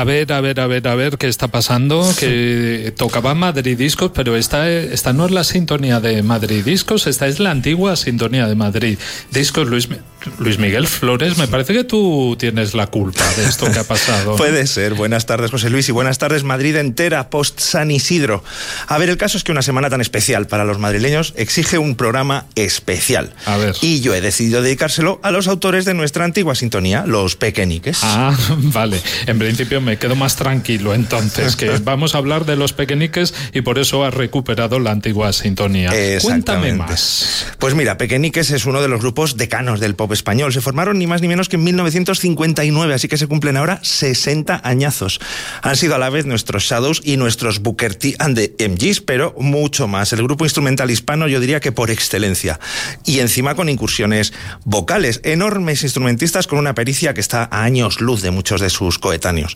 A ver, a ver, a ver, a ver qué está pasando. Que tocaba Madrid Discos, pero esta, esta no es la sintonía de Madrid Discos, esta es la antigua sintonía de Madrid Discos. Luis, Luis Miguel Flores, me parece que tú tienes la culpa de esto que ha pasado. Puede ser. Buenas tardes, José Luis, y buenas tardes, Madrid entera, post San Isidro. A ver, el caso es que una semana tan especial para los madrileños exige un programa especial. A ver. Y yo he decidido dedicárselo a los autores de nuestra antigua sintonía, los pequeñiques. Ah, vale. En principio me quedo más tranquilo entonces, que vamos a hablar de los pequeñiques y por eso has recuperado la antigua sintonía. Cuéntame más. Pues mira, Pequeñiques es uno de los grupos decanos del pop español. Se formaron ni más ni menos que en 1959, así que se cumplen ahora 60 añazos. Han sido a la vez nuestros Shadows y nuestros Booker T and the MGs, pero mucho más. El grupo instrumental hispano yo diría que por excelencia. Y encima con incursiones vocales. Enormes instrumentistas con una pericia que está a años luz de muchos de sus coetáneos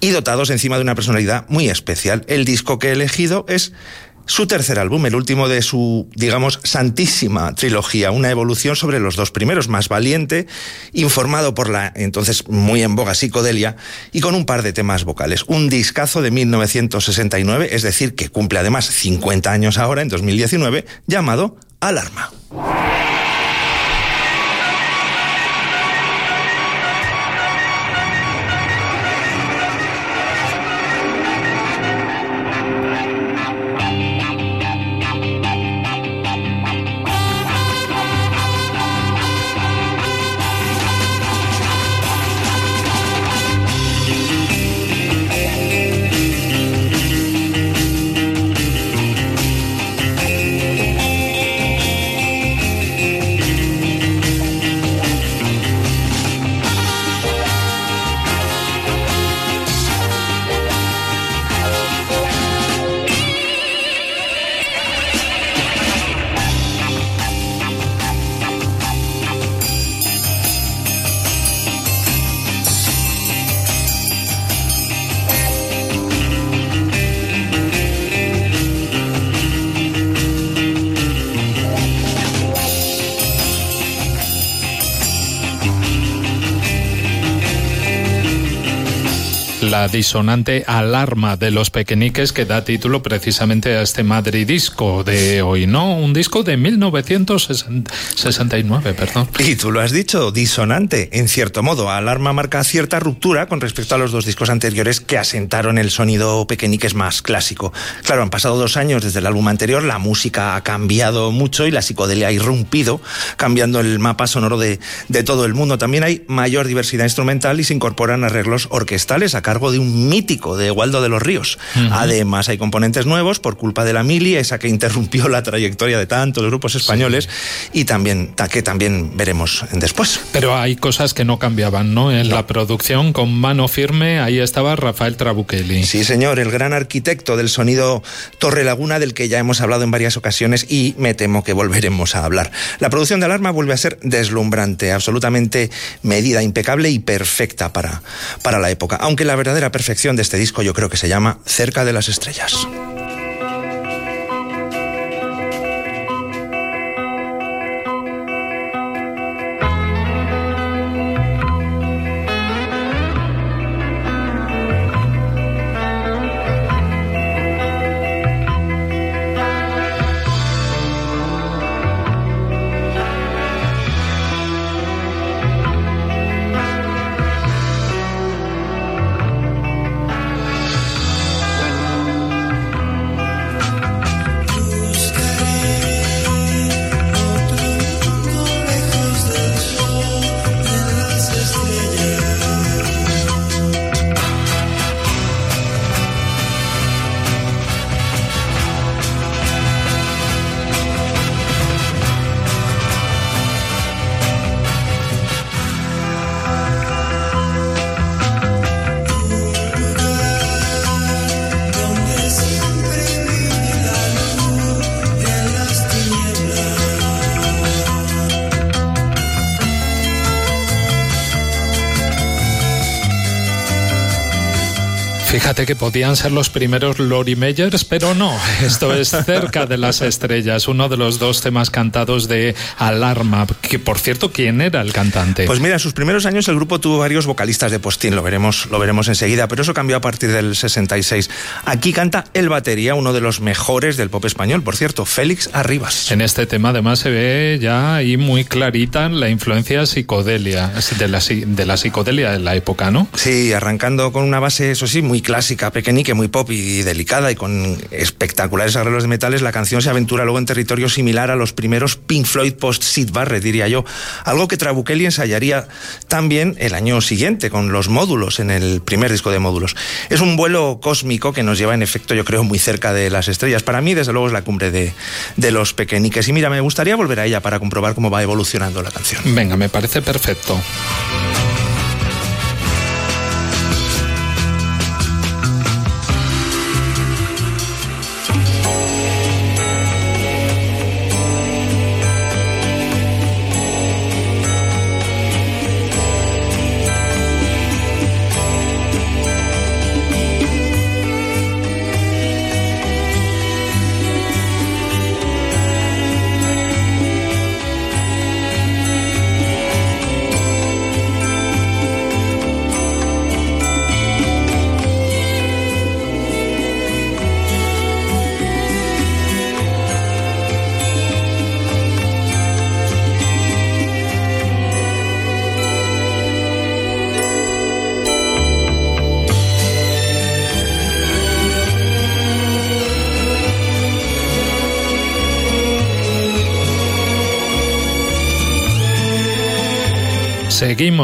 y dotados encima de una personalidad muy especial. El disco que he elegido es su tercer álbum, el último de su, digamos, santísima trilogía, una evolución sobre los dos primeros, más valiente, informado por la entonces muy en boga psicodelia y con un par de temas vocales. Un discazo de 1969, es decir, que cumple además 50 años ahora, en 2019, llamado Alarma. La disonante alarma de los pequeñiques que da título precisamente a este madridisco de hoy, ¿no? Un disco de 1969, perdón. Y tú lo has dicho, disonante, en cierto modo. Alarma marca cierta ruptura con respecto a los dos discos anteriores que asentaron el sonido pequeñiques más clásico. Claro, han pasado dos años desde el álbum anterior, la música ha cambiado mucho y la psicodelia ha irrumpido, cambiando el mapa sonoro de, de todo el mundo. También hay mayor diversidad instrumental y se incorporan arreglos orquestales a cargo de un mítico de Waldo de los Ríos. Además, hay componentes nuevos por culpa de la mili, esa que interrumpió la trayectoria de tantos grupos españoles y también que también veremos después. Pero hay cosas que no cambiaban, ¿no? En la producción, con mano firme, ahí estaba Rafael Trabuchelli. Sí, señor, el gran arquitecto del sonido Torre Laguna, del que ya hemos hablado en varias ocasiones y me temo que volveremos a hablar. La producción de Alarma vuelve a ser deslumbrante, absolutamente medida, impecable y perfecta para, para la época. Aunque la verdad verdadera perfección de este disco yo creo que se llama Cerca de las Estrellas. Fíjate que podían ser los primeros Lori Meyers, pero no, esto es cerca de las estrellas, uno de los dos temas cantados de Alarma, que por cierto, ¿quién era el cantante? Pues mira, en sus primeros años el grupo tuvo varios vocalistas de postín, lo veremos, lo veremos enseguida, pero eso cambió a partir del 66. Aquí canta el batería, uno de los mejores del pop español, por cierto, Félix Arribas. En este tema además se ve ya ahí muy clarita la influencia psicodelia, de la, de la psicodelia de la época, ¿no? Sí, arrancando con una base, eso sí, muy clásica, pequeñique, muy pop y delicada y con espectaculares arreglos de metales, la canción se aventura luego en territorio similar a los primeros Pink Floyd post-Sid Barrett, diría yo. Algo que Trabuchelli ensayaría también el año siguiente con los módulos en el primer disco de módulos. Es un vuelo cósmico que nos lleva en efecto, yo creo, muy cerca de las estrellas. Para mí, desde luego, es la cumbre de, de los pequeñiques. Y mira, me gustaría volver a ella para comprobar cómo va evolucionando la canción. Venga, me parece perfecto.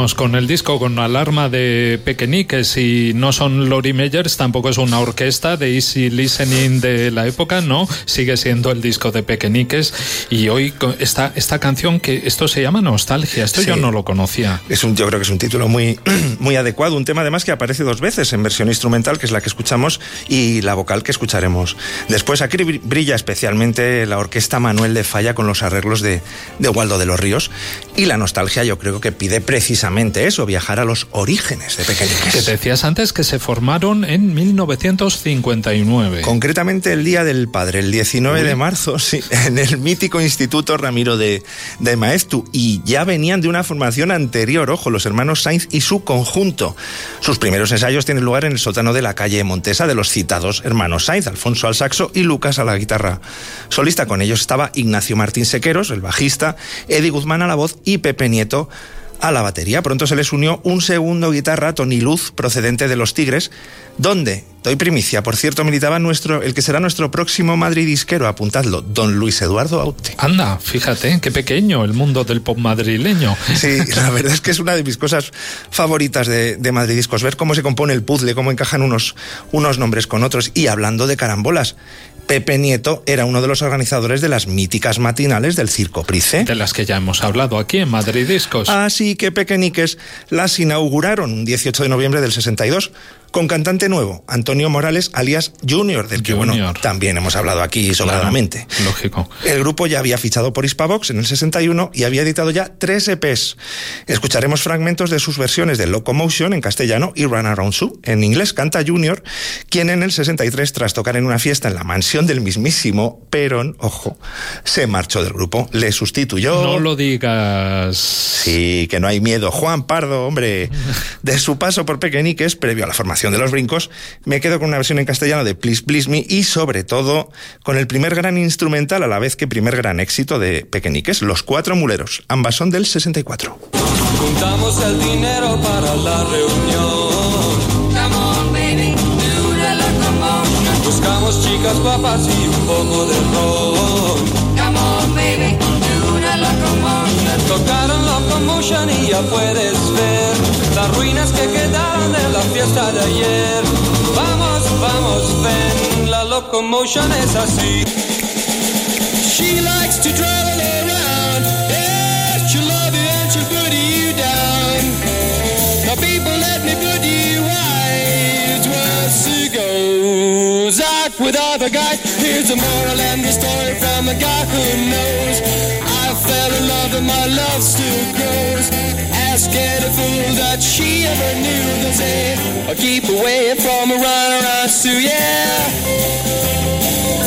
Seguimos con el disco con alarma de Pequeñiques y no son Lori Meyers, tampoco es una orquesta de easy listening de la época, no, sigue siendo el disco de Pequeñiques y hoy esta, esta canción que esto se llama Nostalgia, esto yo no lo conocía. Es un, yo creo que es un título muy, muy adecuado, un tema además que aparece dos veces en versión instrumental, que es la que escuchamos, y la vocal que escucharemos después. Aquí brilla especialmente la orquesta Manuel de Falla con los arreglos de, de Waldo de los Ríos y la nostalgia yo creo que pide precisamente eso, viajar a los orígenes de Pequeñiques. Que decías antes que se formaron en 1959. Concretamente el Día del Padre, el 19 de marzo, sí, en el mítico Instituto Ramiro de, de Maestu. Y ya venían de una formación anterior, ojo, los hermanos Sainz y su conjunto. Sus primeros ensayos tienen lugar en el sótano de la calle Montesa de los citados hermanos Sainz, Alfonso al saxo y Lucas a la guitarra solista. Con ellos estaba Ignacio Martín Sequeros, el bajista, Eddie Guzmán a la voz y Pepe Nieto a la batería. Pronto se les unió un segundo guitarra, Tony Luz, procedente de los Tigres, donde, doy primicia, por cierto, militaba nuestro, el que será nuestro próximo madridisquero, apuntadlo, don Luis Eduardo Aute. Anda, fíjate, qué pequeño el mundo del pop madrileño. Sí, la verdad es que es una de mis cosas favoritas de, de Madridiscos, ver cómo se compone el puzzle, cómo encajan unos, unos nombres con otros. Y hablando de carambolas, Pepe Nieto era uno de los organizadores de las míticas matinales del Circo Price. De las que ya hemos hablado aquí en Madrid Discos. Así que Pequeñiques las inauguraron un 18 de noviembre del 62 con cantante nuevo, Antonio Morales, alias Junior, del que bueno, también hemos hablado aquí sobradamente. lógico. El grupo ya había fichado por Hispavox en el 61 y había editado ya tres EPs. Escucharemos fragmentos de sus versiones de Locomotion en castellano y Run Around Sue en inglés. Canta Junior, quien en el 63, tras tocar en una fiesta en la mansión del mismísimo Perón, ojo, se marchó del grupo, le sustituyó. No lo digas. Sí, que no hay miedo. Juan Pardo, hombre, de su paso por Pequeñiques, previo a la formación de los brincos, me quedo con una versión en castellano de Please Please Me y sobre todo con el primer gran instrumental a la vez que primer gran éxito de Pequeñiques, Los Cuatro Muleros. Ambas son del 64. Juntamos el dinero para la reunión. Come on, baby, do the locomotion. Buscamos chicas guapas y un poco de rock. Come on, baby, do the locomotion. Tocaron locomotion y ya puedes ver las ruinas que fiesta de ayer. Vamos, vamos, ven, la locomotion es así. She likes to travel around, yes, she'll love you and she'll put you down. Now people let me put you wise, well, she goes out with other guys. Here's a moral and the story from a guy who knows. I fell in love and my love still grows. Ask any fool that she ever knew. They say, oh, keep away from a Sue, yeah.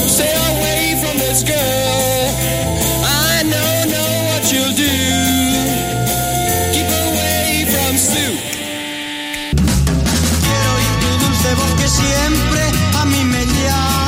Stay away from this girl. I know, know what you'll do. Keep away from Sue. Quiero tu dulce siempre a mí me llama.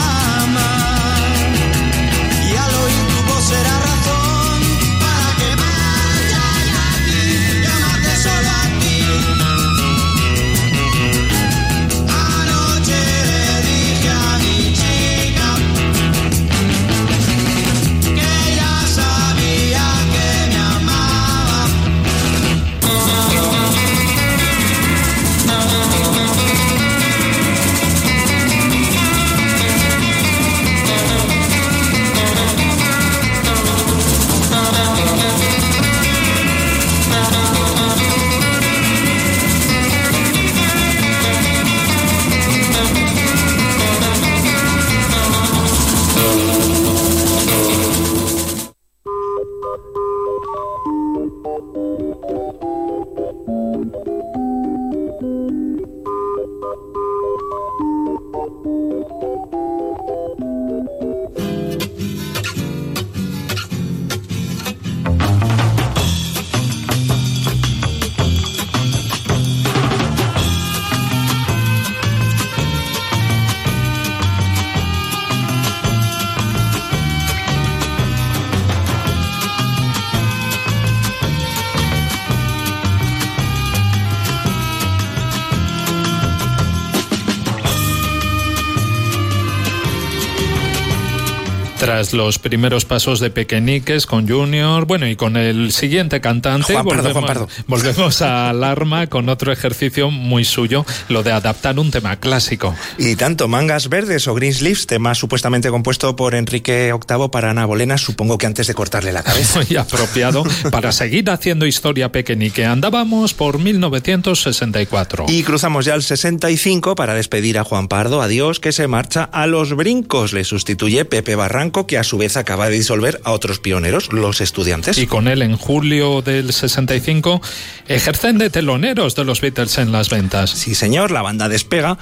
Tras los primeros pasos de Pequeñiques con Junior, bueno, y con el siguiente cantante, Juan Pardo, volvemos, Juan Pardo. volvemos a Alarma con otro ejercicio muy suyo, lo de adaptar un tema clásico. Y tanto Mangas Verdes o Greensleeves, tema supuestamente compuesto por Enrique VIII para Ana Bolena, supongo que antes de cortarle la cabeza. Muy apropiado para seguir haciendo historia Pequeñique. Andábamos por 1964. Y cruzamos ya al 65 para despedir a Juan Pardo, adiós, que se marcha a los brincos. Le sustituye Pepe Barranco, que a su vez acaba de disolver a otros pioneros, los estudiantes. Y con él en julio del 65 ejercen de teloneros de los Beatles en las ventas. Sí, señor, la banda despega,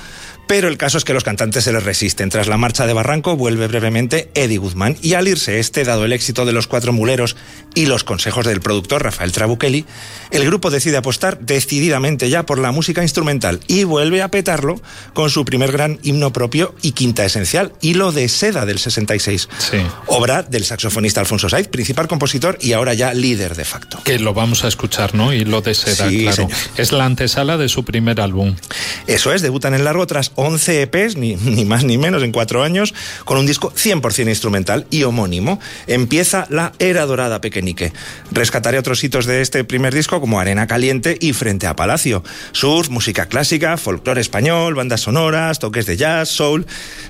pero el caso es que los cantantes se les resisten. Tras la marcha de Barranco vuelve brevemente Eddie Guzmán y al irse este, dado el éxito de los cuatro muleros y los consejos del productor Rafael Trabuchelli, el grupo decide apostar decididamente ya por la música instrumental y vuelve a petarlo con su primer gran himno propio y quinta esencial, Hilo de Seda del 66. Sí. Obra del saxofonista Alfonso Saiz, principal compositor y ahora ya líder de facto. Que lo vamos a escuchar, ¿no? Y lo de seda, Sí, claro. señor. Es la antesala de su primer álbum. Eso es, debutan en largo tras 11 EPs, ni, ni más ni menos, en cuatro años, con un disco 100% instrumental y homónimo. Empieza la era dorada Pequeñique. Rescataré otros hitos de este primer disco como Arena Caliente y Frente a Palacio. Surf, música clásica, folclore español, bandas sonoras, toques de jazz, soul.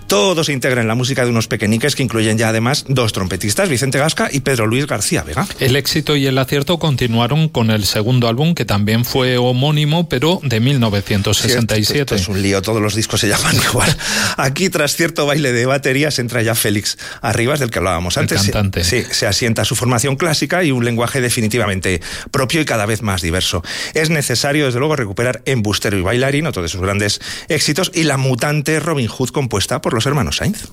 Todo se integra en la música de unos pequeñiques que incluyen ya además dos trompetistas, Vicente Gasca y Pedro Luis García Vega. El éxito y el acierto continuaron con el segundo álbum, que también fue homónimo, pero de 1967. Esto es un lío, todos los discos se llaman igual. Aquí, tras cierto baile de baterías, entra ya Félix Arribas, del que hablábamos El antes. Se- cantante. Sí, se asienta su formación clásica y un lenguaje definitivamente propio y cada vez más diverso. Es necesario, desde luego, recuperar Embustero y Bailarín, otro de sus grandes éxitos, y la mutante Robin Hood compuesta por los hermanos Sainz.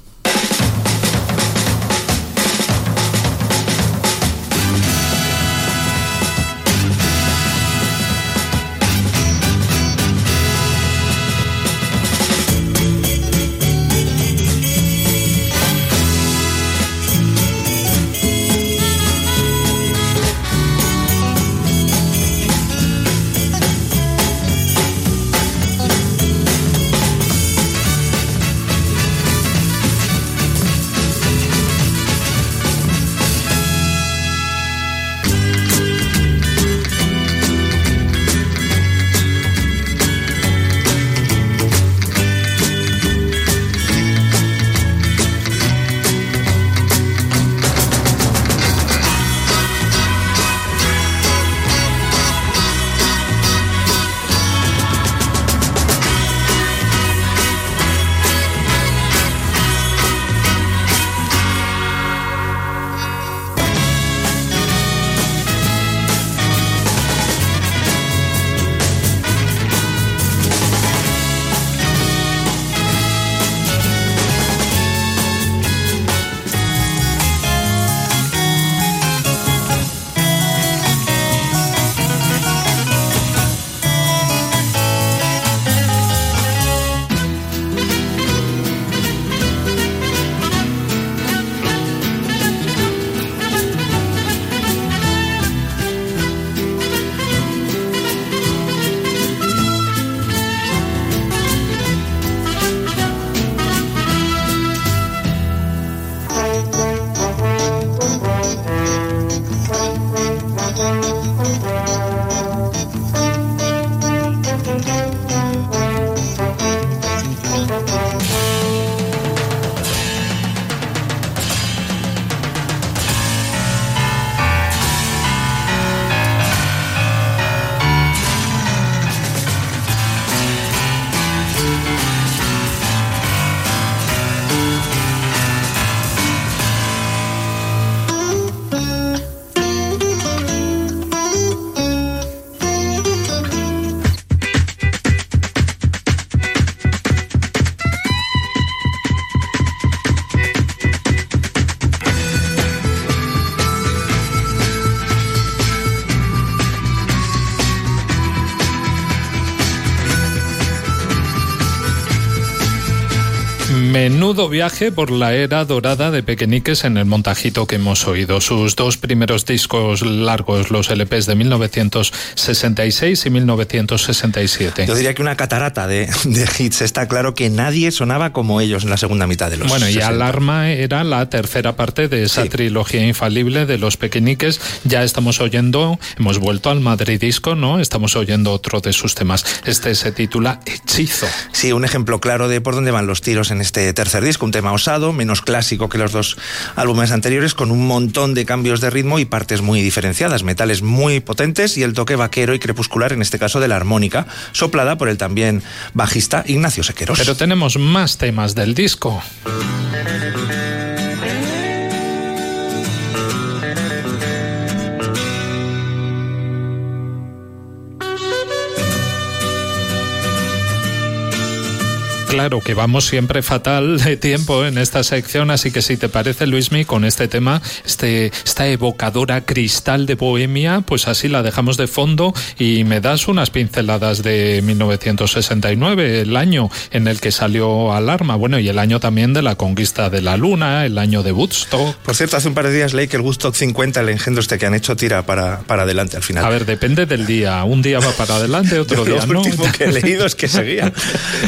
Menudo viaje por la era dorada de Pequeñiques en el montajito que hemos oído. Sus dos primeros discos largos, los LPs de 1966 y 1967. Yo diría que una catarata de, de hits. Está claro que nadie sonaba como ellos en la segunda mitad de los Bueno, y 60. Alarma era la tercera parte de esa Sí. trilogía infalible de los Pequeñiques. Ya estamos oyendo, hemos vuelto al Madrid Disco, ¿no? Estamos oyendo otro de sus temas. Este se titula Hechizo. Sí, un ejemplo claro de por dónde van los tiros en este tercer disco. Un tema osado, menos clásico que los dos álbumes anteriores, con un montón de cambios de ritmo y partes muy diferenciadas. Metales muy potentes y el toque vaquero y crepuscular, en este caso de la armónica, soplada por el también bajista Ignacio Sequeros. Pero tenemos más temas del disco. Claro que vamos siempre fatal de tiempo en esta sección, así que si te parece, Luismi, con este tema, este, esta evocadora cristal de Bohemia, pues así la dejamos de fondo y me das unas pinceladas de 1969, el año en el que salió Alarma, bueno, y el año también de la conquista de la Luna, el año de Woodstock. Por cierto, hace un par de días leí que el Woodstock 50, el engendro este que han hecho, tira para, para adelante al final. A ver, depende del día. Un día va para adelante, otro Lo día no. último que he leído es que seguía.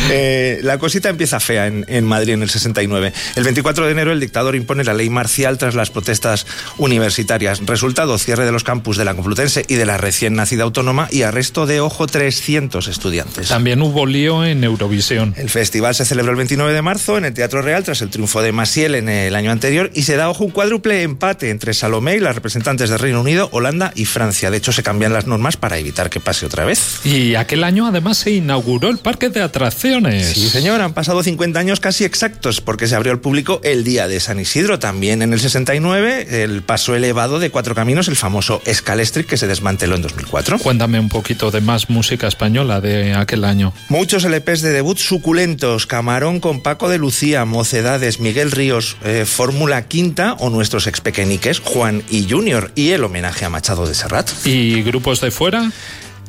Eh, la cosita empieza fea en, en Madrid en el 69. El 24 de enero el dictador impone la ley marcial tras las protestas universitarias. Resultado, cierre de los campus de la Complutense y de la recién nacida autónoma y arresto de, ojo, 300 estudiantes. También hubo lío en Eurovisión. El festival se celebró el 29 de marzo en el Teatro Real tras el triunfo de Maciel en el año anterior y se da, ojo, un cuádruple empate entre Salomé y las representantes del Reino Unido, Holanda y Francia. De hecho, se cambian las normas para evitar que pase otra vez. Y aquel año además se inauguró el parque de atracciones. Sí, señor, han pasado 50 años casi exactos porque se abrió al público el día de San Isidro. También en el 69, el paso elevado de cuatro caminos, el famoso Scalestric que se desmanteló en 2004. Cuéntame un poquito de más música española de aquel año. Muchos LPs de debut suculentos, Camarón con Paco de Lucía, Mocedades, Miguel Ríos, eh, Fórmula Quinta o nuestros expequeñiques, Juan y Junior, y el homenaje a Machado de Serrat. ¿Y grupos de fuera?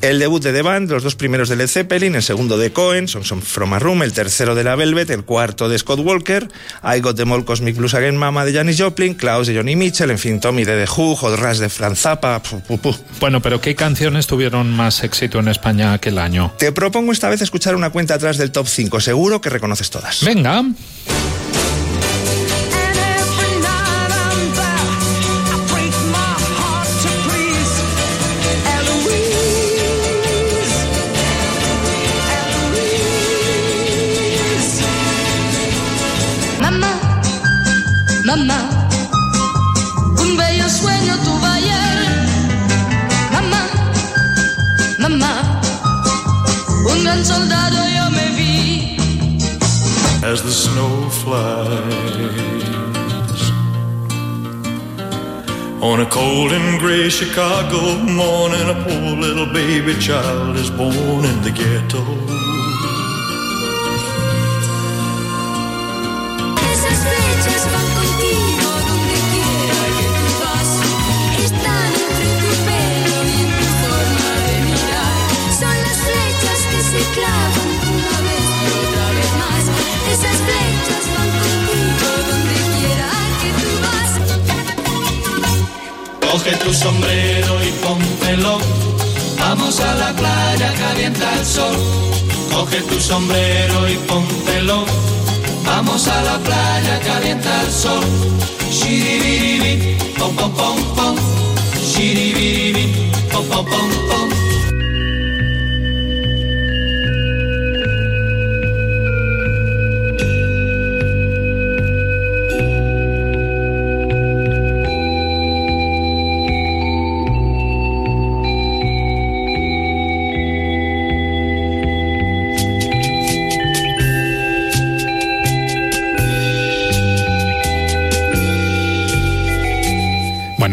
El debut de The Band, los dos primeros de Led Zeppelin, el segundo de Cohen, Son Son From a Room, el tercero de la Velvet, el cuarto de Scott Walker, I Got Them All Cosmic Blues Again Mama de Janis Joplin, Klaus de Johnny Mitchell, en fin, Tommy de The Who, Hot Rush de Franz Zappa, pu, pu, pu. Bueno, pero ¿qué canciones tuvieron más éxito en España aquel año? Te propongo esta vez escuchar una cuenta atrás del top 5, seguro que reconoces todas. Venga. Mamá, un bello sueño ayer. Mamá, mamá, un gran soldado yo me vi. as the snow flies. On a cold and gray Chicago morning, a poor little baby child is born in the ghetto. Coge tu sombrero y póntelo. Vamos a la playa, calienta el sol. Coge tu sombrero y póntelo. Vamos a la playa, calienta el sol. Shiribiribi, pom pom pom pom. Shiribiribi, pom pom pom pom.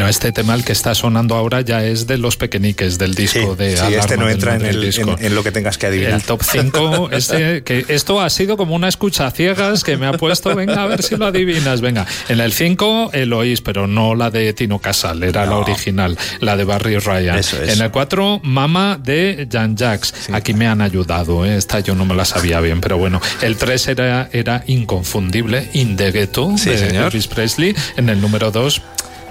Bueno, este tema, el que está sonando ahora, ya es de los pequeñiques del disco de sí, Alarma este no entra en, el- Disco. en- en lo que tengas que adivinar. El top 5, este, que esto ha sido como una escucha ciegas que me ha puesto, venga, a ver si lo adivinas, venga. En el 5, Eloís, pero no la de Tino Casal, era la original, la de Barry Ryan. Eso. En el 4, Mama de Jan Jax. Aquí me han ayudado, ¿eh? esta yo no me la sabía bien, pero bueno. El 3 era, era inconfundible, In the Ghetto, Sí, de señor. Elvis Presley. En el número 2,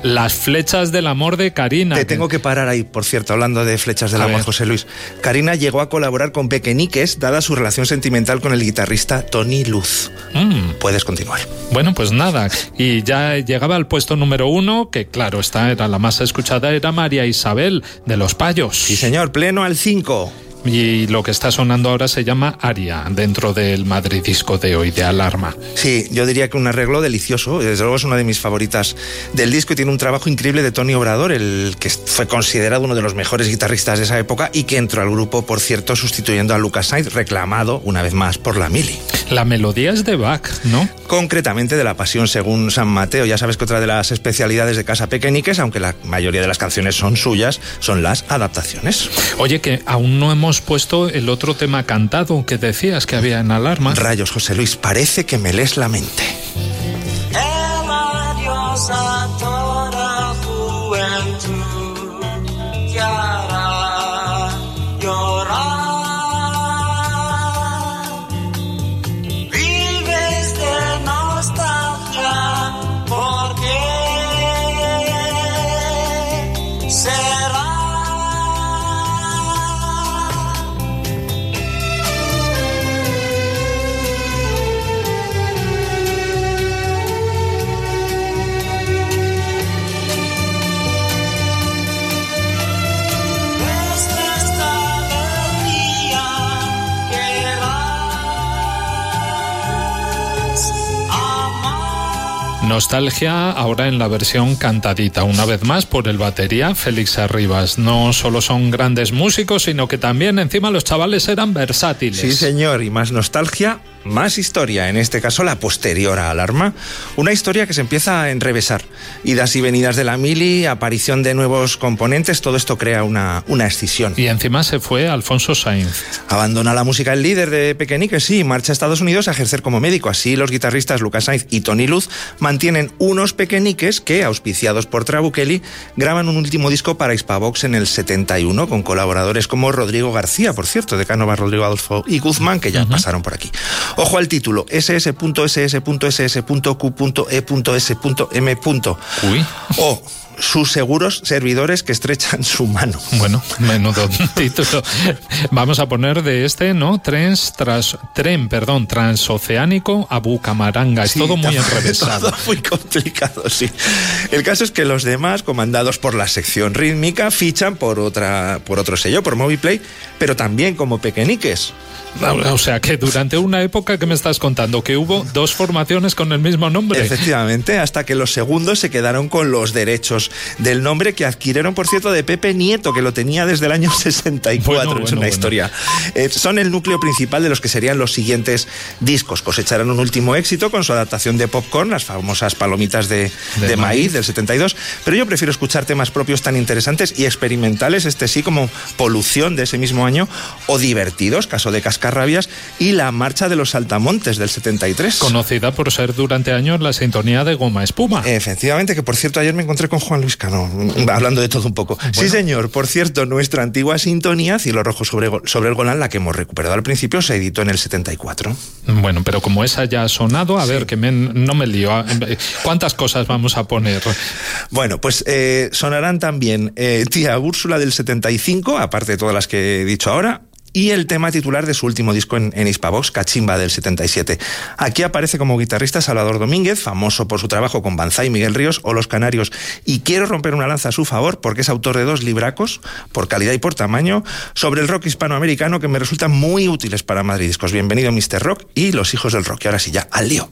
Las flechas del amor de Karina. Te tengo que parar ahí, por cierto, hablando de flechas del A amor, ver. José Luis. Karina llegó a colaborar con Pequeñiques, dada su relación sentimental con el guitarrista Tony Luz. Mm. Puedes continuar. Bueno, pues nada. Y ya llegaba al puesto número uno, que claro, esta era la más escuchada, era María Isabel de los Payos. Sí, señor, pleno al 5. Y lo que está sonando ahora se llama Aria, dentro del Madrid Disco de hoy, de Alarma. Sí, yo diría que un arreglo delicioso. Desde luego es una de mis favoritas del disco y tiene un trabajo increíble de Tony Obrador, el que fue considerado uno de los mejores guitarristas de esa época y que entró al grupo, por cierto, sustituyendo a Lucas Sainz, reclamado una vez más por la Mili. La melodía es de Bach, ¿no? Concretamente de la Pasión según San Mateo. Ya sabes que otra de las especialidades de Casa Pequeñiques, aunque la mayoría de las canciones son suyas, son las adaptaciones. Oye, que aún no hemos puesto el otro tema cantado que decías que había en Alarma. Rayos, José Luis, parece que me lees la mente. Nostalgia ahora en la versión cantadita, una vez más por el batería Félix Arribas. No solo son grandes músicos, sino que también encima los chavales eran versátiles. Sí, señor, y más nostalgia, más historia, en este caso la posterior a Alarma. Una historia que se empieza a enrevesar. Idas y venidas de la mili, aparición de nuevos componentes, todo esto crea una, una escisión. Y encima se fue Alfonso Sainz. Abandona la música el líder de Pequeñique, sí, y marcha a Estados Unidos a ejercer como médico. Así los guitarristas Lucas Sainz y Tony Luz mantienen unos pequeñiques que, auspiciados por Trabuchelli, graban un último disco para Hispavox en el 71 con colaboradores como Rodrigo García, por cierto, de Cánova, Rodrigo Adolfo y Guzmán, que ya pasaron por aquí. Ojo al título, ss.ss.ss.q.e.s.m. Uy. O sus seguros servidores que estrechan su mano. Bueno, menudo título. Vamos a poner de este, ¿no? Tren, tras, tren perdón, transoceánico a Bucamaranga. Es Sí, todo muy todo enrevesado. muy complicado, sí. El caso es que los demás, comandados por la sección rítmica, fichan por otra, por otro sello, por Moviplay, pero también como pequeñiques. O sea que durante una época que me estás contando que hubo dos formaciones con el mismo nombre. Efectivamente, hasta que los segundos se quedaron con los derechos del nombre que adquirieron, por cierto, de Pepe Nieto, que lo tenía desde el año 64. Bueno, es bueno, una bueno. historia. Eh, son el núcleo principal de los que serían los siguientes discos. Cosecharon un último éxito con su adaptación de Popcorn, las famosas palomitas de, De de maíz, maíz. del 72. Pero yo prefiero escuchar temas propios tan interesantes y experimentales, este sí, como Polución de ese mismo año, o Divertidos, caso de Cascarrabias, y La Marcha de los Saltamontes del 73. Conocida por ser durante años la sintonía de Goma Espuma. Efectivamente, que por cierto ayer me encontré con Juan Luis Cano, mm, hablando de todo un poco. Sí, señor, por cierto, nuestra antigua sintonía, Cielo Rojo sobre, sobre el Golán, la que hemos recuperado al principio, se editó en el 74. Bueno, pero como esa ya ha sonado, a ver, que me- no me lío. ¿Cuántas cosas vamos a poner? Bueno, pues eh, sonarán también eh, Tía Úrsula del 75, aparte de todas las que he dicho ahora. Y el tema titular de su último disco en, Hispavox, Cachimba del 77. Aquí aparece como guitarrista Salvador Domínguez, famoso por su trabajo con Banzai, Miguel Ríos o Los Canarios. Y quiero romper una lanza a su favor porque es autor de dos libracos, por calidad y por tamaño, sobre el rock hispanoamericano que me resultan muy útiles para Madrid Discos. Bienvenido Mr. Rock y Los Hijos del Rock. Y ahora sí, ya, al lío.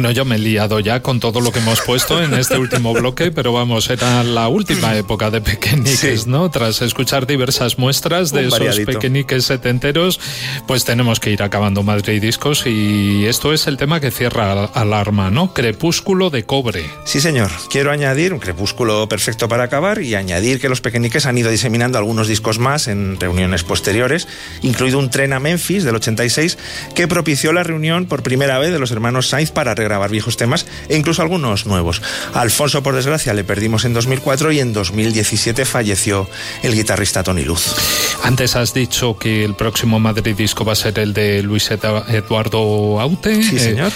Bueno, yo me he liado ya con todo lo que hemos puesto en este último bloque, pero vamos, era la última época de pequeñiques, Sí. ¿no? Tras escuchar diversas muestras de esos pequeñiques setenteros, pues tenemos que ir acabando Madrid Discos y esto es el tema que cierra Alarma, ¿no? Crepúsculo de cobre. Sí, señor. Quiero añadir un crepúsculo perfecto para acabar y añadir que los pequeñiques han ido diseminando algunos discos más en reuniones posteriores, incluido un tren a Memphis del 86 que propició la reunión por primera vez de los hermanos Sainz para regrabar viejos temas e incluso algunos nuevos. Alfonso, por desgracia, le perdimos en 2004 y en 2017 falleció el guitarrista Tony Luz. Antes has dicho que el próximo Madrid Disco va a ser el de Luis Ed- Eduardo Aute. Sí, Eh, señor.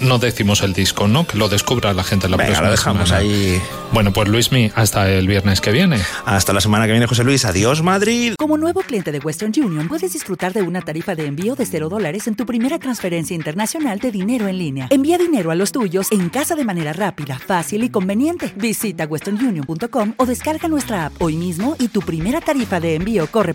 no decimos el disco, ¿no? Que lo descubra la gente la Venga, próxima lo dejamos semana. ahí. Bueno, pues Luismi, hasta el viernes que viene. Hasta la semana que viene, José Luis. Adiós, Madrid. Como nuevo cliente de Western Union, puedes disfrutar de una tarifa de envío de 0 dólares en tu primera transferencia internacional de dinero en línea. Envía dinero a los tuyos en casa de manera rápida, fácil y conveniente. Visita westernunion.com o descarga nuestra app hoy mismo y tu primera tarifa de envío corre